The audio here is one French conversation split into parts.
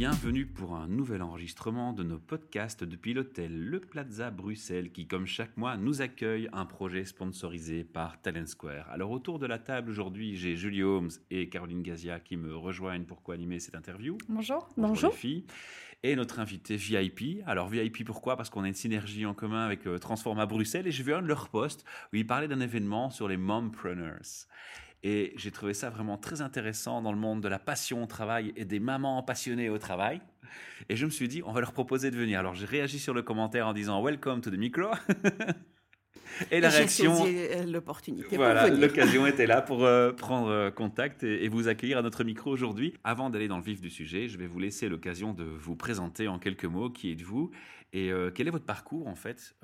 Bienvenue pour un nouvel enregistrement de nos podcasts depuis l'hôtel Le Plaza Bruxelles qui, comme chaque mois, nous accueille un projet sponsorisé par Talent Square. Alors autour de la table aujourd'hui, j'ai Julie Holmes et Caroline Gazia qui me rejoignent pour co-animer cette interview. Bonjour. Bonjour les filles. Et notre invité VIP. Alors VIP pourquoi? Parce qu'on a une synergie en commun avec euh, Transforma Bruxelles et j'ai vu un de leurs posts où ils parlaient d'un événement sur les mompreneurs. Et j'ai trouvé ça vraiment très intéressant dans le monde de la passion au travail et des mamans passionnées au travail. Et je me suis dit, on va leur proposer de venir. Alors j'ai réagi sur le commentaire en disant Welcome to the micro. Et la réaction. Euh, l'opportunité. Voilà, l'occasion était là pour euh, prendre euh, contact et, vous accueillir à notre micro aujourd'hui. Avant d'aller dans le vif du sujet, je vais vous laisser l'occasion de vous présenter en quelques mots qui êtes-vous et quel est votre parcours en fait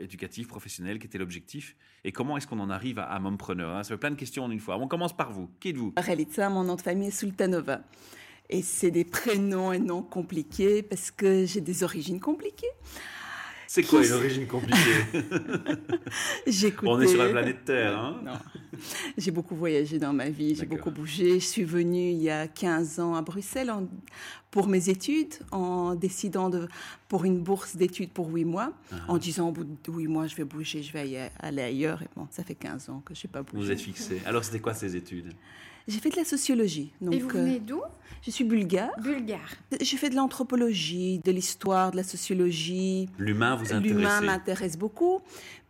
éducatif, professionnel, qui était l'objectif et comment est-ce qu'on en arrive à, à mompreneur hein? Ça fait plein de questions en une fois. On commence par vous. Qui êtes-vous? Relitza, mon nom de famille est Sultanova. Et c'est des prénoms et noms compliqués parce que j'ai des origines compliquées. C'est quoi une origine compliquée? On est sur la planète Terre. Hein? J'ai beaucoup voyagé dans ma vie, j'ai beaucoup bougé. Je suis venue il y a 15 ans à Bruxelles pour mes études, en décidant de, pour une bourse d'études pour 8 mois, ah. en disant au bout de 8 mois, je vais bouger, je vais aller ailleurs. Et bon, ça fait 15 ans que je n'ai pas bougé. Vous êtes fixé. Alors, c'était quoi ces études? J'ai fait de la sociologie. Donc, Et vous venez euh, d'où? Je suis bulgare. Bulgare. J'ai fait de l'anthropologie, de l'histoire, de la sociologie. L'humain vous intéresse L'humain m'intéresse beaucoup.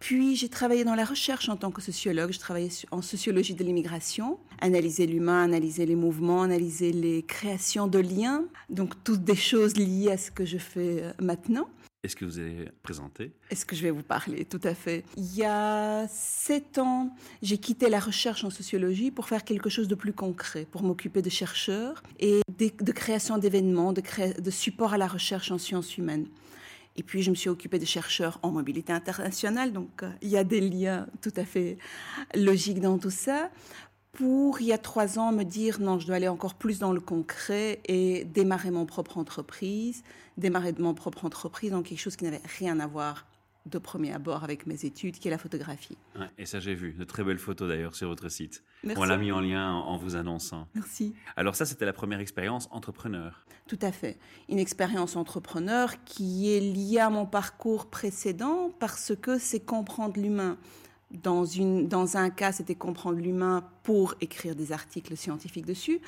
Puis j'ai travaillé dans la recherche en tant que sociologue. Je travaillais en sociologie de l'immigration, analyser l'humain, analyser les mouvements, analyser les créations de liens. Donc toutes des choses liées à ce que je fais euh, maintenant. Est-ce que vous allez présenter? Est-ce que je vais vous parler? Tout à fait. Il y a sept ans, j'ai quitté la recherche en sociologie pour faire quelque chose de plus concret, pour m'occuper de chercheurs et de, création d'événements, de, support à la recherche en sciences humaines. Et puis, je me suis occupée de chercheurs en mobilité internationale, donc euh, il y a des liens tout à fait logiques dans tout ça pour, il y a trois ans, me dire non, je dois aller encore plus dans le concret et démarrer mon propre entreprise, démarrer de mon propre entreprise dans quelque chose qui n'avait rien à voir de premier abord avec mes études, qui est la photographie. et ça, j'ai vu. De très belles photos d'ailleurs sur votre site. On l'a mis en lien en, vous annonçant. Merci. Alors ça, c'était la première expérience entrepreneur. Tout à fait. Une expérience entrepreneur qui est liée à mon parcours précédent parce que c'est comprendre l'humain. Dans, une, dans un cas, c'était comprendre l'humain pour écrire des articles scientifiques dessus.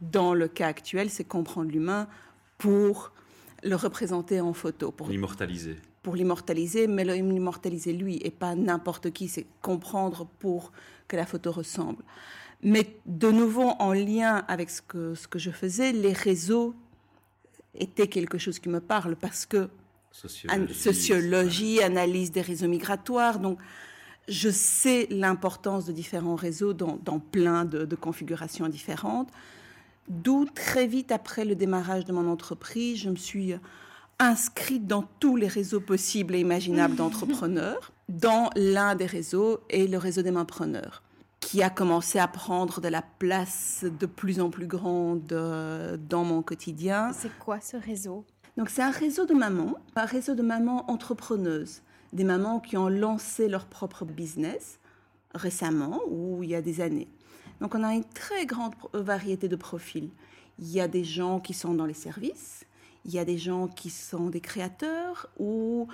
Dans le cas actuel, c'est comprendre l'humain pour le représenter en photo. Pour l'immortaliser. Pour l'immortaliser, mais l'immortaliser lui et pas n'importe qui. C'est comprendre pour que la photo ressemble. Mais de nouveau, en lien avec ce que, ce que je faisais, les réseaux étaient quelque chose qui me parle parce que sociologie, sociologie analyse des réseaux migratoires, donc je sais l'importance de différents réseaux dans, plein de, configurations différentes. D'où très vite après le démarrage de mon entreprise, je me suis inscrite dans tous les réseaux possibles et imaginables d'entrepreneurs, dans l'un des réseaux est le réseau des mainpreneurs, qui a commencé à prendre de la place de plus en plus grande euh, dans mon quotidien. C'est quoi ce réseau? Donc c'est un réseau de mamans, un réseau de mamans entrepreneuses des mamans qui ont lancé leur propre business récemment ou il y a des années. Donc on a une très grande variété de profils. Il y a des gens qui sont dans les services, il y a des gens qui sont des créateurs ou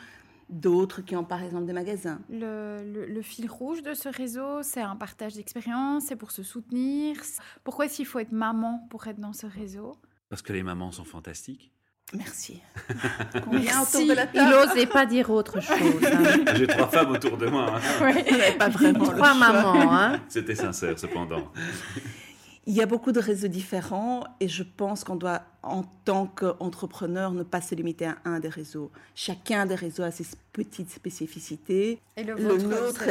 d'autres qui ont par exemple des magasins. Le, fil rouge de ce réseau, c'est un partage d'expérience, c'est pour se soutenir. Pourquoi est-ce qu'il faut être maman pour être dans ce réseau? Parce que les mamans sont fantastiques. Merci. Merci. Il n'osait pas dire autre chose. Hein. J'ai trois femmes autour de moi. Hein. Oui. pas vraiment. Trois mamans. Hein. C'était sincère, cependant. Il y a beaucoup de réseaux différents et je pense qu'on doit, en tant qu'entrepreneur, ne pas se limiter à un des réseaux. Chacun des réseaux a ses petites spécificités. Et le, nôtre,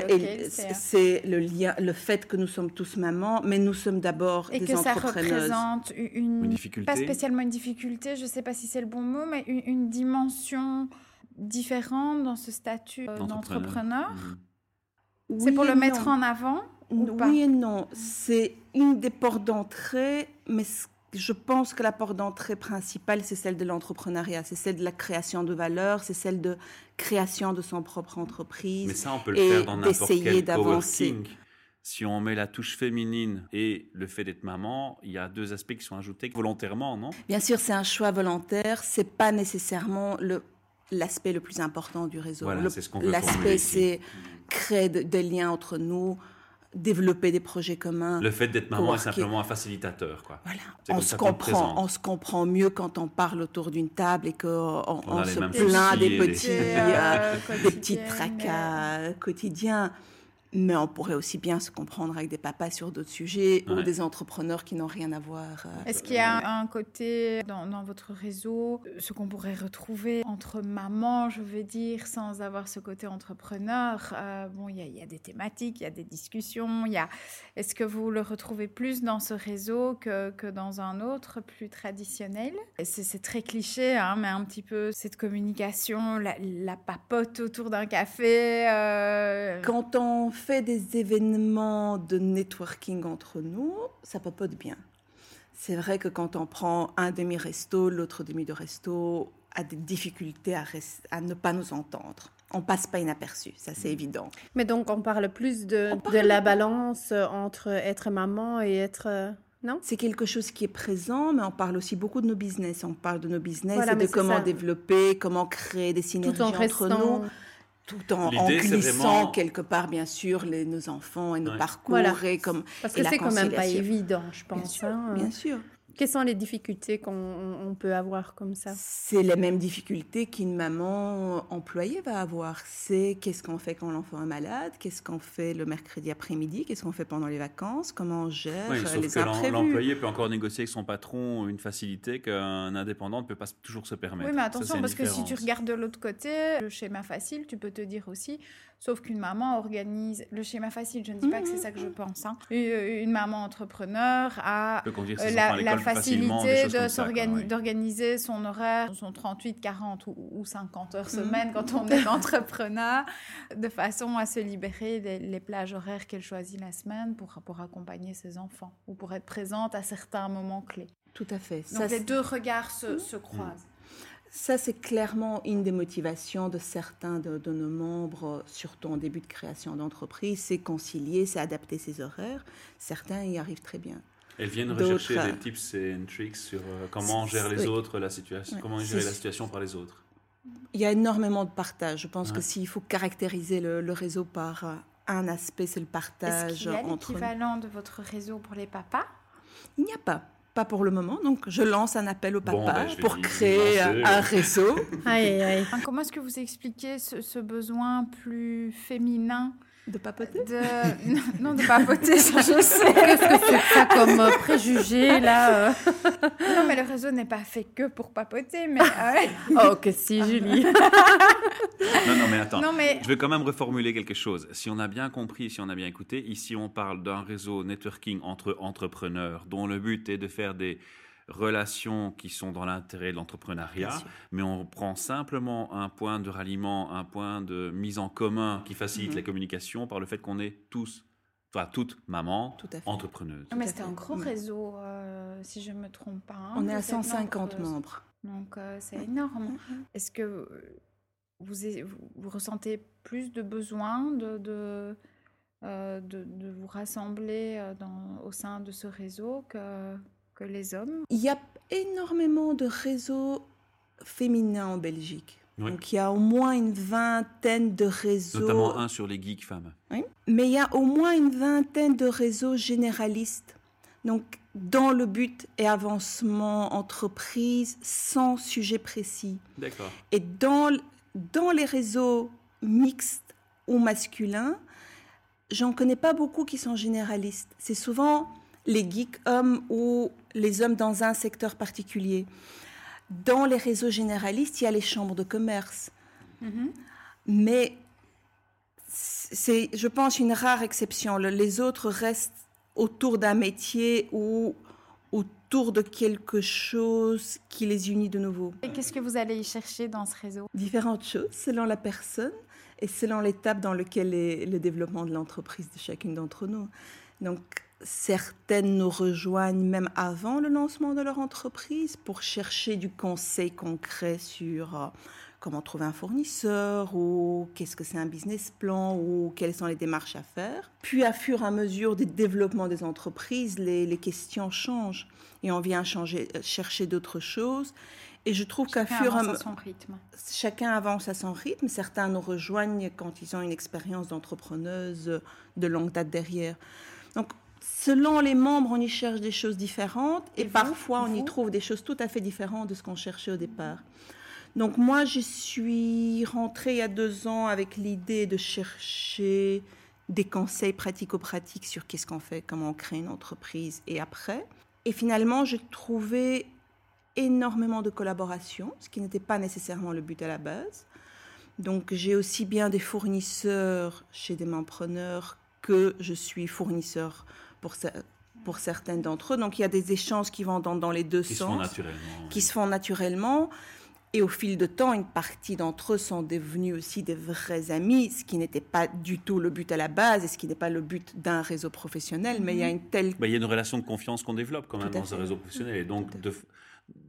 c'est le lien, le fait que nous sommes tous mamans, mais nous sommes d'abord des entrepreneurs. Et que ça représente une, difficulté. Pas spécialement une difficulté, je ne sais pas si c'est le bon mot, mais une, dimension différente dans ce statut euh, d'entrepreneur. Mhm. c'est pour le mettre en avant oui et non. C'est une des portes d'entrée, mais je pense que la porte d'entrée principale, c'est celle de l'entrepreneuriat, c'est celle de la création de valeur, c'est celle de création de son propre entreprise. Mais ça, on peut le faire dans n'importe quel coworking. Si on met la touche féminine et le fait d'être maman, il y a deux aspects qui sont ajoutés volontairement, non? Bien sûr, c'est un choix volontaire. C'est pas nécessairement le l'aspect le plus important du réseau. L'aspect, c'est créer des liens entre nous, développer des projets communs. Le fait d'être maman est simplement un facilitateur. Quoi. Voilà. On se, comprend, on se comprend mieux quand on parle autour d'une table et qu'on on, se plaint des petits, euh, des petits tracas quotidiens. Mais on pourrait aussi bien se comprendre avec des papas sur d'autres sujets ou des entrepreneurs qui n'ont rien à voir. Euh, Est-ce qu'il y a un côté dans, votre réseau, ce qu'on pourrait retrouver entre mamans, je veux dire, sans avoir ce côté entrepreneur euh, Bon, il y, a des thématiques, il y a des discussions. Il y a... Est-ce que vous le retrouvez plus dans ce réseau que, que dans un autre plus traditionnel? C'est très cliché, hein, mais un petit peu cette communication, la, la papote autour d'un café. Euh... Quand on fait des événements de networking entre nous, ça papote bien. C'est vrai que quand on prend un demi-resto, l'autre demi de resto a des difficultés à, à, ne pas nous entendre. On passe pas inaperçu, ça c'est mm. évident. Mais donc on parle plus de, de la balance entre être maman et être... Non? C'est quelque chose qui est présent, mais on parle aussi beaucoup de nos business. On parle de nos business et de comment développer, comment créer des synergies entre nous tout en, en glissant quelque part, bien sûr, les, nos enfants et nos parcours. Et comme, Parce que c'est quand même pas évident, je pense. Bien sûr. Hein. Bien sûr. Quelles sont les difficultés qu'on peut avoir comme ça? C'est les mêmes difficultés qu'une maman employée va avoir. C'est qu'est-ce qu'on fait quand l'enfant est malade, qu'est-ce qu'on fait le mercredi après-midi, qu'est-ce qu'on fait pendant les vacances, comment on gère oui, sauf les imprévus? L'employé peut encore négocier avec son patron une facilité qu'un indépendant ne peut pas toujours se permettre. Oui, mais attention, parce que si tu regardes de l'autre côté, le schéma facile, tu peux te dire aussi, Sauf qu'une maman organise le schéma facile. Je ne dis pas que c'est ça que je mmh. pense. Hein. Une maman entrepreneur a euh, la, facilité d'organiser son horaire, son 38, 40 ou, 50 heures mmh. semaine quand on est entrepreneur, de façon à se libérer des les plages horaires qu'elle choisit la semaine pour, pour accompagner ses enfants ou pour être présente à certains moments clés. Tout à fait. Donc les deux regards se, se croisent. Ça, c'est clairement une des motivations de certains de, nos membres, surtout en début de création d'entreprise, c'est concilier, c'est adapter ses horaires. Certains y arrivent très bien. Elles viennent rechercher des tips et tricks sur euh, comment gérer les autres, la situation, comment gérer la situation par les autres. Il y a énormément de partage. Je pense que s'il faut caractériser le, réseau par euh, un aspect, c'est le partage. Est-ce qu'il y a l'équivalent de votre réseau pour les papas? Il n'y a pas. Pas pour le moment, donc je lance un appel au papa ben, pour créer un réseau. Comment est-ce que vous expliquez ce besoin plus féminin de papoter non, de papoter, ça je sais. Qu'est-ce que c'est ça comme euh, préjugé, là euh? Non, mais le réseau n'est pas fait que pour papoter, mais... oh, que si, Julie Non, non, mais attends. Non, mais... Je vais quand même reformuler quelque chose. Si on a bien compris, si on a bien écouté, ici on parle d'un réseau networking entre entrepreneurs dont le but est de faire des relations qui sont dans l'intérêt de l'entrepreneuriat, mais on prend simplement un point de ralliement, un point de mise en commun qui facilite mhm. la communication par le fait qu'on est tous, enfin toutes mamans, entrepreneuses. mais c'est un gros réseau, euh, si je ne me trompe pas. Hein, on est à 150 membres. Donc euh, c'est énorme. Est-ce que vous, vous, ressentez plus de besoin de, de, euh, de, de vous rassembler dans, au sein de ce réseau que que les hommes Il y a énormément de réseaux féminins en Belgique. Donc il y a au moins une vingtaine de réseaux. Notamment un sur les geeks femmes. Oui. Mais il y a au moins une vingtaine de réseaux généralistes. Donc dans le but et avancement entreprise sans sujet précis. D'accord. Et dans, dans les réseaux mixtes ou masculins, j'en connais pas beaucoup qui sont généralistes. C'est souvent les geeks hommes ou les hommes dans un secteur particulier. Dans les réseaux généralistes, il y a les chambres de commerce. Mm-hmm. Mais c'est, je pense, une rare exception. Les autres restent autour d'un métier ou autour de quelque chose qui les unit de nouveau. Et qu'est-ce que vous allez y chercher dans ce réseau? Différentes choses selon la personne et selon l'étape dans laquelle est le développement de l'entreprise de chacune d'entre nous. Donc, certaines nous rejoignent même avant le lancement de leur entreprise pour chercher du conseil concret sur euh, comment trouver un fournisseur ou qu'est-ce que c'est un business plan ou quelles sont les démarches à faire. Puis à fur et à mesure du développement des entreprises, les, questions changent et on vient changer, euh, chercher d'autres choses. Et je trouve qu'à fur et à mesure. Chacun avance à son rythme. Certains nous rejoignent quand ils ont une expérience d'entrepreneuse de longue date derrière. Donc, selon les membres, on y cherche des choses différentes et, parfois on y trouve des choses tout à fait différentes de ce qu'on cherchait au départ. Donc moi, je suis rentrée il y a deux ans avec l'idée de chercher des conseils pratico-pratiques sur qu'est-ce qu'on fait, comment on crée une entreprise et après. Et finalement, j'ai trouvé énormément de collaboration, ce qui n'était pas nécessairement le but à la base. Donc j'ai aussi bien des fournisseurs chez des preneurs que je suis fournisseur pour, pour certains d'entre eux. Donc il y a des échanges qui vont dans, dans les deux qui sens. Se qui se font naturellement. Et au fil de temps, une partie d'entre eux sont devenus aussi des vrais amis, ce qui n'était pas du tout le but à la base et ce qui n'est pas le but d'un réseau professionnel. Mais il y a mhm. une telle... Bah, il y a une relation de confiance qu'on développe quand même dans un réseau professionnel. Et donc, de,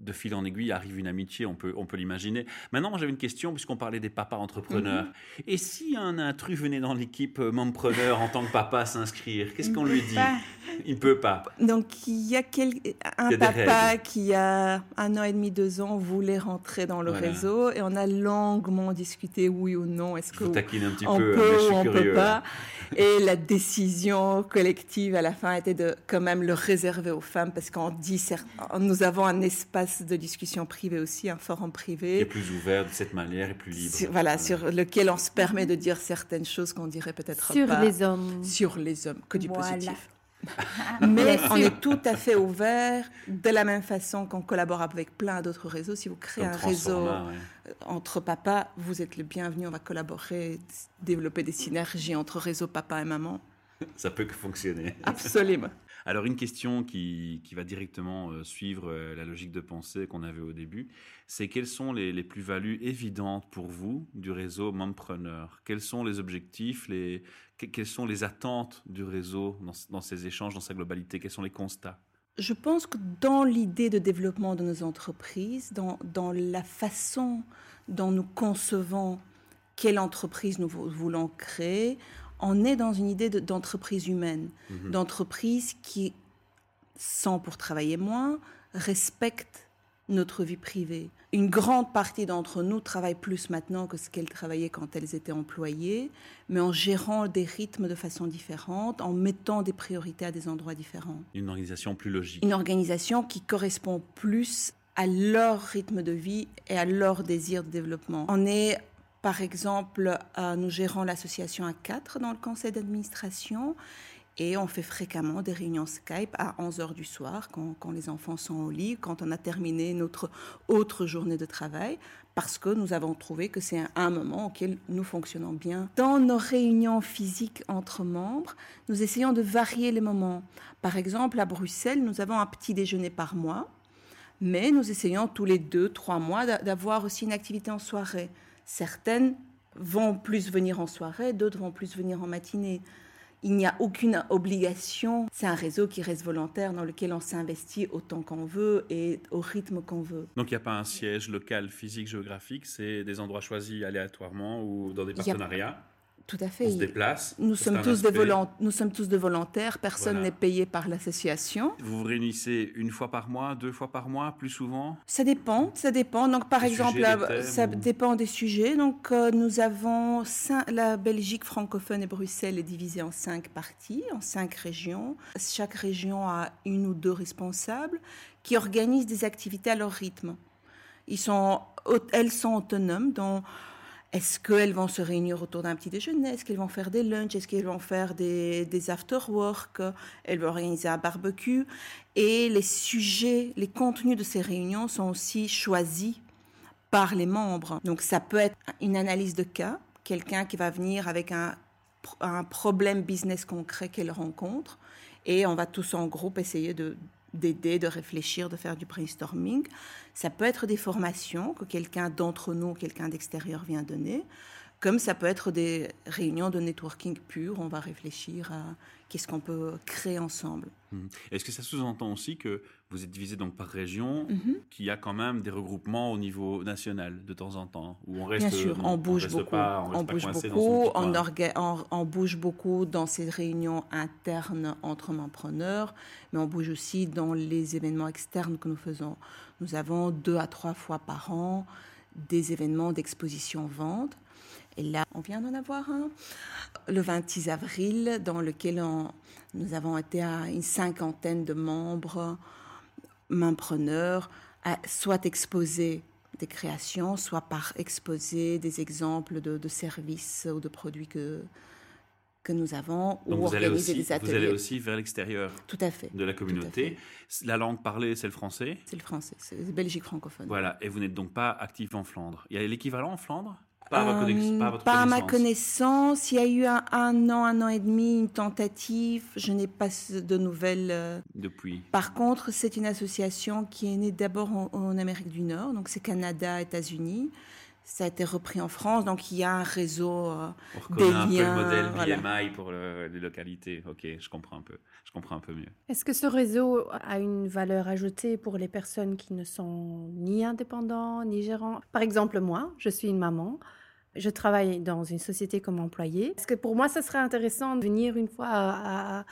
de fil en aiguille arrive une amitié, on peut, on peut l'imaginer. Maintenant, j'avais une question, puisqu'on parlait des papas entrepreneurs. Mhm. Et si un intrus venait dans l'équipe euh, mompreneur en tant que papa s'inscrire, qu'est-ce qu'on lui dit Il ne peut pas. Donc, il y a un papa qui, a un an et demi, deux ans, voulait rentrer dans le réseau et on a longuement discuté oui ou non. Est-ce que un petit on peu, peut ou on ne peut pas Et la décision collective à la fin était de quand même le réserver aux femmes parce qu'on dit, nous avons un espace de discussion privée aussi, un forum privé. Qui est plus ouvert de cette manière et plus libre. voilà, sur lequel on se permet de dire certaines choses qu'on dirait peut-être pas. Sur les hommes. Sur les hommes, que du positif. Mais on est tout à fait ouvert, de la même façon qu'on collabore avec plein d'autres réseaux. Si vous créez un réseau entre papas, vous êtes le bienvenu. On va collaborer, développer des synergies entre réseau papa et maman. Ça peut que fonctionner. Absolument. Alors une question qui, qui va directement euh, suivre euh, la logique de pensée qu'on avait au début, c'est quelles sont les, les plus-values évidentes pour vous du réseau Mompreneur? Quels sont les objectifs, les, quelles sont les attentes du réseau dans, dans ces échanges, dans sa globalité? Quels sont les constats? Je pense que dans l'idée de développement de nos entreprises, dans, dans, la façon dont nous concevons quelle entreprise nous voulons créer, on est dans une idée d'entreprise humaine, mhm. d'entreprise qui, sans pour travailler moins, respecte notre vie privée. Une grande partie d'entre nous travaillent plus maintenant que ce qu'elles travaillaient quand elles étaient employées, mais en gérant des rythmes de façon différente, en mettant des priorités à des endroits différents. Une organisation plus logique. Une organisation qui correspond plus à leur rythme de vie et à leur désir de développement. On est par exemple, euh, nous gérons l'association A4 dans le conseil d'administration et on fait fréquemment des réunions Skype à 11 heures du soir quand, quand, les enfants sont au lit, quand on a terminé notre autre journée de travail, parce que nous avons trouvé que c'est un, moment auquel nous fonctionnons bien. Dans nos réunions physiques entre membres, nous essayons de varier les moments. Par exemple, à Bruxelles, nous avons un petit déjeuner par mois, mais nous essayons tous les deux, trois mois d'avoir aussi une activité en soirée. Certaines vont plus venir en soirée, d'autres vont plus venir en matinée. Il n'y a aucune obligation. C'est un réseau qui reste volontaire dans lequel on s'investit autant qu'on veut et au rythme qu'on veut. Donc il n'y a pas un siège local, physique, géographique, c'est des endroits choisis aléatoirement ou dans des partenariats tout à fait. On se déplace. Nous sommes, tous des nous sommes tous des volontaires. Personne n'est payé par l'association. Vous vous réunissez une fois par mois, deux fois par mois, plus souvent? Ça dépend. Ça dépend. Donc, par exemple, ça dépend des sujets. Donc, euh, nous avons la Belgique francophone et Bruxelles est divisée en cinq parties, en cinq régions. Chaque région a une ou deux responsables qui organisent des activités à leur rythme. Ils sont, elles sont autonomes. dans est-ce qu'elles vont se réunir autour d'un petit déjeuner? Est-ce qu'elles vont faire des lunchs? Est-ce qu'elles vont faire des, after-work? Elles vont organiser un barbecue. Et les sujets, les contenus de ces réunions sont aussi choisis par les membres. Donc ça peut être une analyse de cas, quelqu'un qui va venir avec un, un problème business concret qu'elle rencontre. Et on va tous en groupe essayer de, d'aider, de réfléchir, de faire du brainstorming. Ça peut être des formations que quelqu'un d'entre nous, quelqu'un d'extérieur vient donner, comme ça peut être des réunions de networking pur, on va réfléchir à qu'est-ce qu'on peut créer ensemble. Mmh. Est-ce que ça sous-entend aussi que vous êtes divisé donc par région, mmh. qu'il y a quand même des regroupements au niveau national de temps en temps, où on reste, Bien sûr, on, bouge beaucoup, on, bouge beaucoup, on, bouge beaucoup dans ces réunions internes entre entrepreneurs, mais on bouge aussi dans les événements externes que nous faisons. Nous avons deux à trois fois par an des événements d'exposition-vente et là, on vient d'en avoir un le 26 avril, dans lequel nous avons été à une cinquantaine de membres, mainpreneurs, à soit exposer des créations, soit par exposer des exemples de, services ou de produits que, que nous avons, ou vous allez aussi, des ateliers. Vous allez aussi vers l'extérieur Tout à fait. de la communauté. La langue parlée, c'est le français C'est le français, c'est Belgique francophone. Voilà, et vous n'êtes donc pas actif en Flandre. Il y a l'équivalent en Flandre pas, à, ma connaissance. Il y a eu un, an, un an et demi, une tentative. Je n'ai pas de nouvelles. Euh. Depuis. Par contre, c'est une association qui est née d'abord en, Amérique du Nord, donc c'est Canada, États-Unis. Ça a été repris en France, donc il y a un réseau euh, On des un liens. Peu le modèle BMI pour les localités. Ok, je comprends un peu. Je comprends un peu mieux. Est-ce que ce réseau a une valeur ajoutée pour les personnes qui ne sont ni indépendants ni gérants? Par exemple, moi, je suis une maman. Je travaille dans une société comme employée. Est-ce que pour moi, ça serait intéressant de venir une fois à,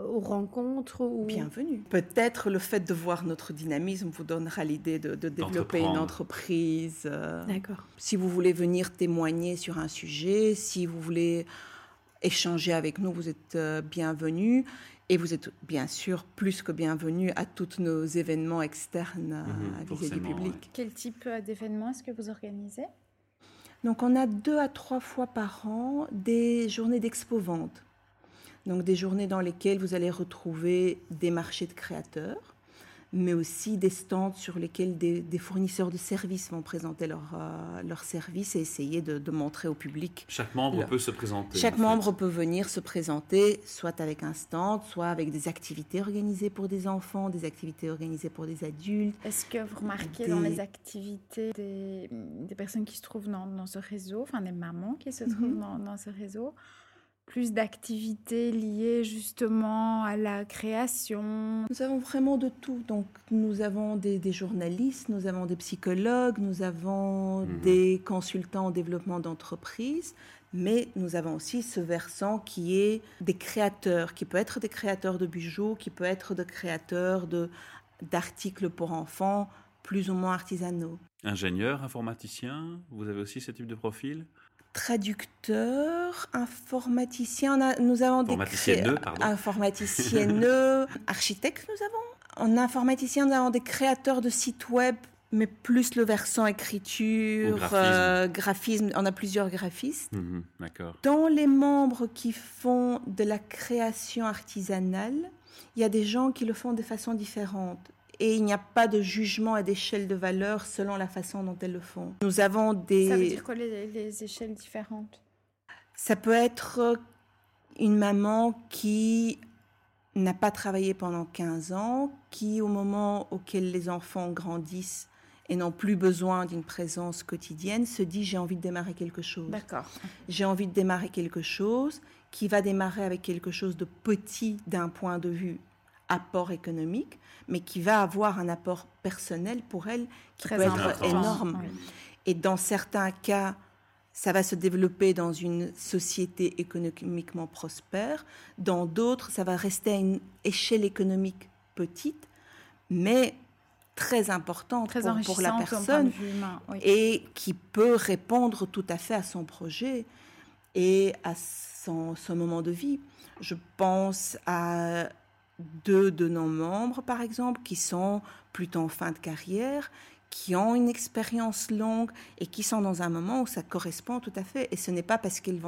aux rencontres ou... Bienvenue. Peut-être le fait de voir notre dynamisme vous donnera l'idée de, développer une entreprise. Euh, D'accord. Si vous voulez venir témoigner sur un sujet, si vous voulez échanger avec nous, vous êtes euh, bienvenue. Et vous êtes bien sûr plus que bienvenue à tous nos événements externes à mhm, viser du public. Quel type euh, d'événements est-ce que vous organisez? Donc on a deux à trois fois par an des journées d'expo-vente. Donc des journées dans lesquelles vous allez retrouver des marchés de créateurs, mais aussi des stands sur lesquels des, fournisseurs de services vont présenter leurs euh, services et essayer de, montrer au public. Chaque membre peut se présenter. Chaque membre peut venir se présenter, soit avec un stand, soit avec des activités organisées pour des enfants, des activités organisées pour des adultes. Est-ce que vous remarquez dans les activités des, personnes qui se trouvent dans, ce réseau, enfin des mamans qui se trouvent mhm. dans ce réseau, plus d'activités liées justement à la création Nous avons vraiment de tout. Donc, nous avons des, journalistes, nous avons des psychologues, nous avons mhm. des consultants en développement d'entreprise, mais nous avons aussi ce versant qui est des créateurs, qui peut être des créateurs de bijoux, qui peut être des créateurs de, d'articles pour enfants, plus ou moins artisanaux. Ingénieur, informaticien, vous avez aussi ce type de profil? Traducteur, informaticien, on a, nous avons des pardon. informaticienne, architecte nous avons. En informaticien, nous avons des créateurs de sites web, mais plus le versant écriture, graphisme. Euh, on a plusieurs graphistes. Mhm, d'accord. Dans les membres qui font de la création artisanale, il y a des gens qui le font de façon différente et il n'y a pas de jugement à d'échelle de valeur selon la façon dont elles le font. Nous avons des... Ça veut dire quoi les, échelles différentes? Ça peut être une maman qui n'a pas travaillé pendant 15 ans, qui au moment auquel les enfants grandissent et n'ont plus besoin d'une présence quotidienne, se dit j'ai envie de démarrer quelque chose. D'accord. J'ai envie de démarrer quelque chose qui va démarrer avec quelque chose de petit d'un point de vue apport économique, mais qui va avoir un apport personnel pour elle qui peut être énorme. Et dans certains cas, ça va se développer dans une société économiquement prospère. Dans d'autres, ça va rester à une échelle économique petite, mais très importante pour, la personne et qui peut répondre tout à fait à son projet et à son, son moment de vie. Je pense à deux de nos membres, par exemple, qui sont plutôt en fin de carrière, qui ont une expérience longue et qui sont dans un moment où ça correspond tout à fait. Et ce n'est pas parce qu'ils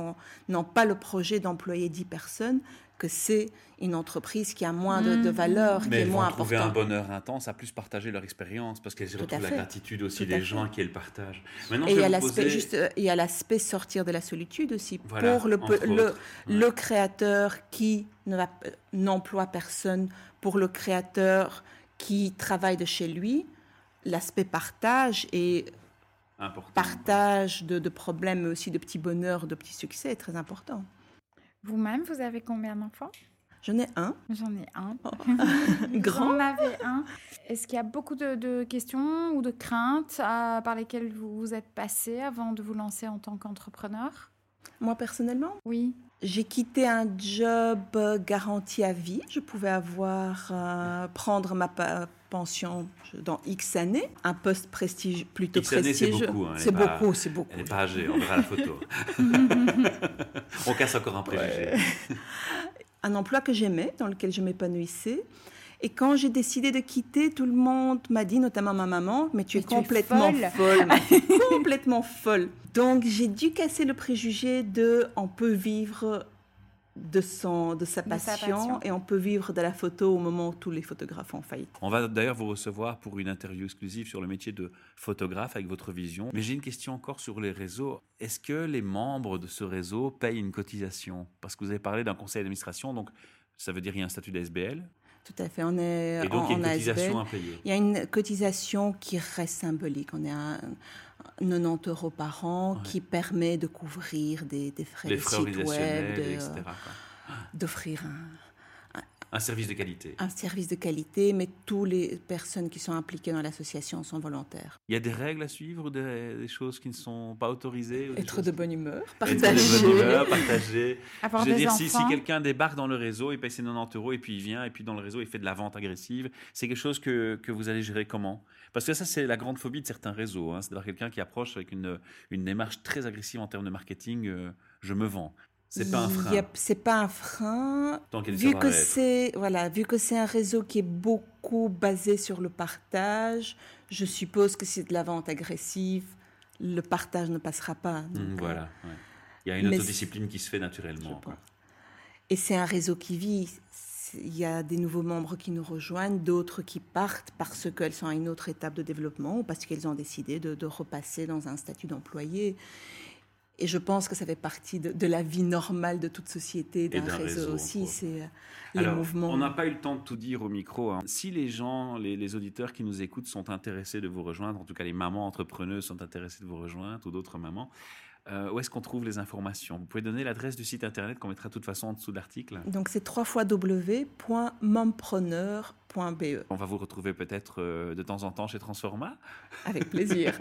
n'ont pas le projet d'employer 10 personnes que c'est une entreprise qui a moins de, de mmh. valeur, Mais qui est moins importante. Mais un bonheur intense à plus partager leur expérience parce qu'elles retrouvent la gratitude aussi des gens qui le partagent. Maintenant, et il y, a l'aspect, sortir de la solitude aussi pour le, le, le, créateur qui n'emploie personne, pour le créateur qui travaille de chez lui, l'aspect partage et partage de, de, problèmes, mais aussi de petits bonheurs, de petits succès est très important. Vous-même, vous avez combien d'enfants? J'en ai un. J'en ai un. Oh. Grand. J'en avais un. Est-ce qu'il y a beaucoup de, questions ou de craintes par lesquelles vous, vous êtes passé avant de vous lancer en tant qu'entrepreneur? Moi, personnellement? Oui. J'ai quitté un job garanti à vie. Je pouvais avoir, euh, prendre ma pension dans X années, un poste prestige, plutôt X prestigieux. C'est beaucoup, hein, c'est beaucoup, c'est beaucoup. Elle n'est pas âgée, on verra la photo. on casse encore un préjugé. un emploi que j'aimais, dans lequel je m'épanouissais. Et quand j'ai décidé de quitter, tout le monde m'a dit, notamment ma maman, mais tu es complètement folle, complètement folle. Donc j'ai dû casser le préjugé de on peut vivre de, son, de, sa, passion, et on peut vivre de la photo au moment où tous les photographes ont faillite. On va d'ailleurs vous recevoir pour une interview exclusive sur le métier de photographe avec votre vision. Mais j'ai une question encore sur les réseaux. Est-ce que les membres de ce réseau payent une cotisation? Parce que vous avez parlé d'un conseil d'administration, donc ça veut dire qu'il y a un statut d'ASBL tout à fait. On est Et donc, il y a une cotisation. Il y a une cotisation qui reste symbolique. On est à 90 euros par an qui permet de couvrir des, frais de site web, d'offrir un, un service de qualité. Un service de qualité, mais toutes les personnes qui sont impliquées dans l'association sont volontaires. Il y a des règles à suivre, des, des choses qui ne sont pas autorisées Être de bonne humeur, partager. Être de bonne humeur, partager. Je veux dire, si, si quelqu'un débarque dans le réseau, il paye ses 90 euros et puis il vient, et puis dans le réseau, il fait de la vente agressive, c'est quelque chose que, que vous allez gérer comment? Parce que ça, c'est la grande phobie de certains réseaux. Hein, c'est d'avoir quelqu'un qui approche avec une, une démarche très agressive en termes de marketing. Euh, je me vends. C'est pas un frein. C'est pas un frein. vu que c'est voilà, vu que c'est un réseau qui est beaucoup basé sur le partage, je suppose que c'est de la vente agressive, le partage ne passera pas. Mmh, voilà. Il y a une autodiscipline qui se fait naturellement. Et c'est un réseau qui vit. Il y a des nouveaux membres qui nous rejoignent, d'autres qui partent parce qu'elles sont à une autre étape de développement ou parce qu'elles ont décidé de, de repasser dans un statut d'employé. Et je pense que ça fait partie de, la vie normale de toute société, d'un réseau, aussi. C'est euh, les mouvements. On n'a pas eu le temps de tout dire au micro. Hein. Si les gens, les, auditeurs qui nous écoutent sont intéressés de vous rejoindre, en tout cas les mamans entrepreneuses sont intéressées de vous rejoindre ou d'autres mamans, euh, où est-ce qu'on trouve les informations? Vous pouvez donner l'adresse du site internet qu'on mettra de toute façon en dessous de l'article. Donc c'est www.mompreneur.be. On va vous retrouver peut-être euh, de temps en temps chez Transforma. Avec plaisir.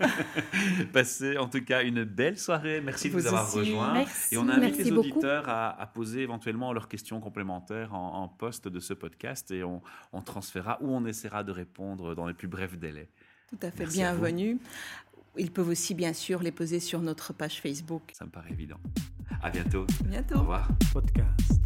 Passez en tout cas une belle soirée. Merci de vous avoir rejoint. Et on invite les auditeurs à, poser éventuellement leurs questions complémentaires en, poste de ce podcast et on, on transférera ou on essaiera de répondre dans les plus brefs délais. Tout à fait, bienvenue. Ils peuvent aussi, bien sûr, les poser sur notre page Facebook. Ça me paraît évident. À bientôt. bientôt. Au revoir. Podcast.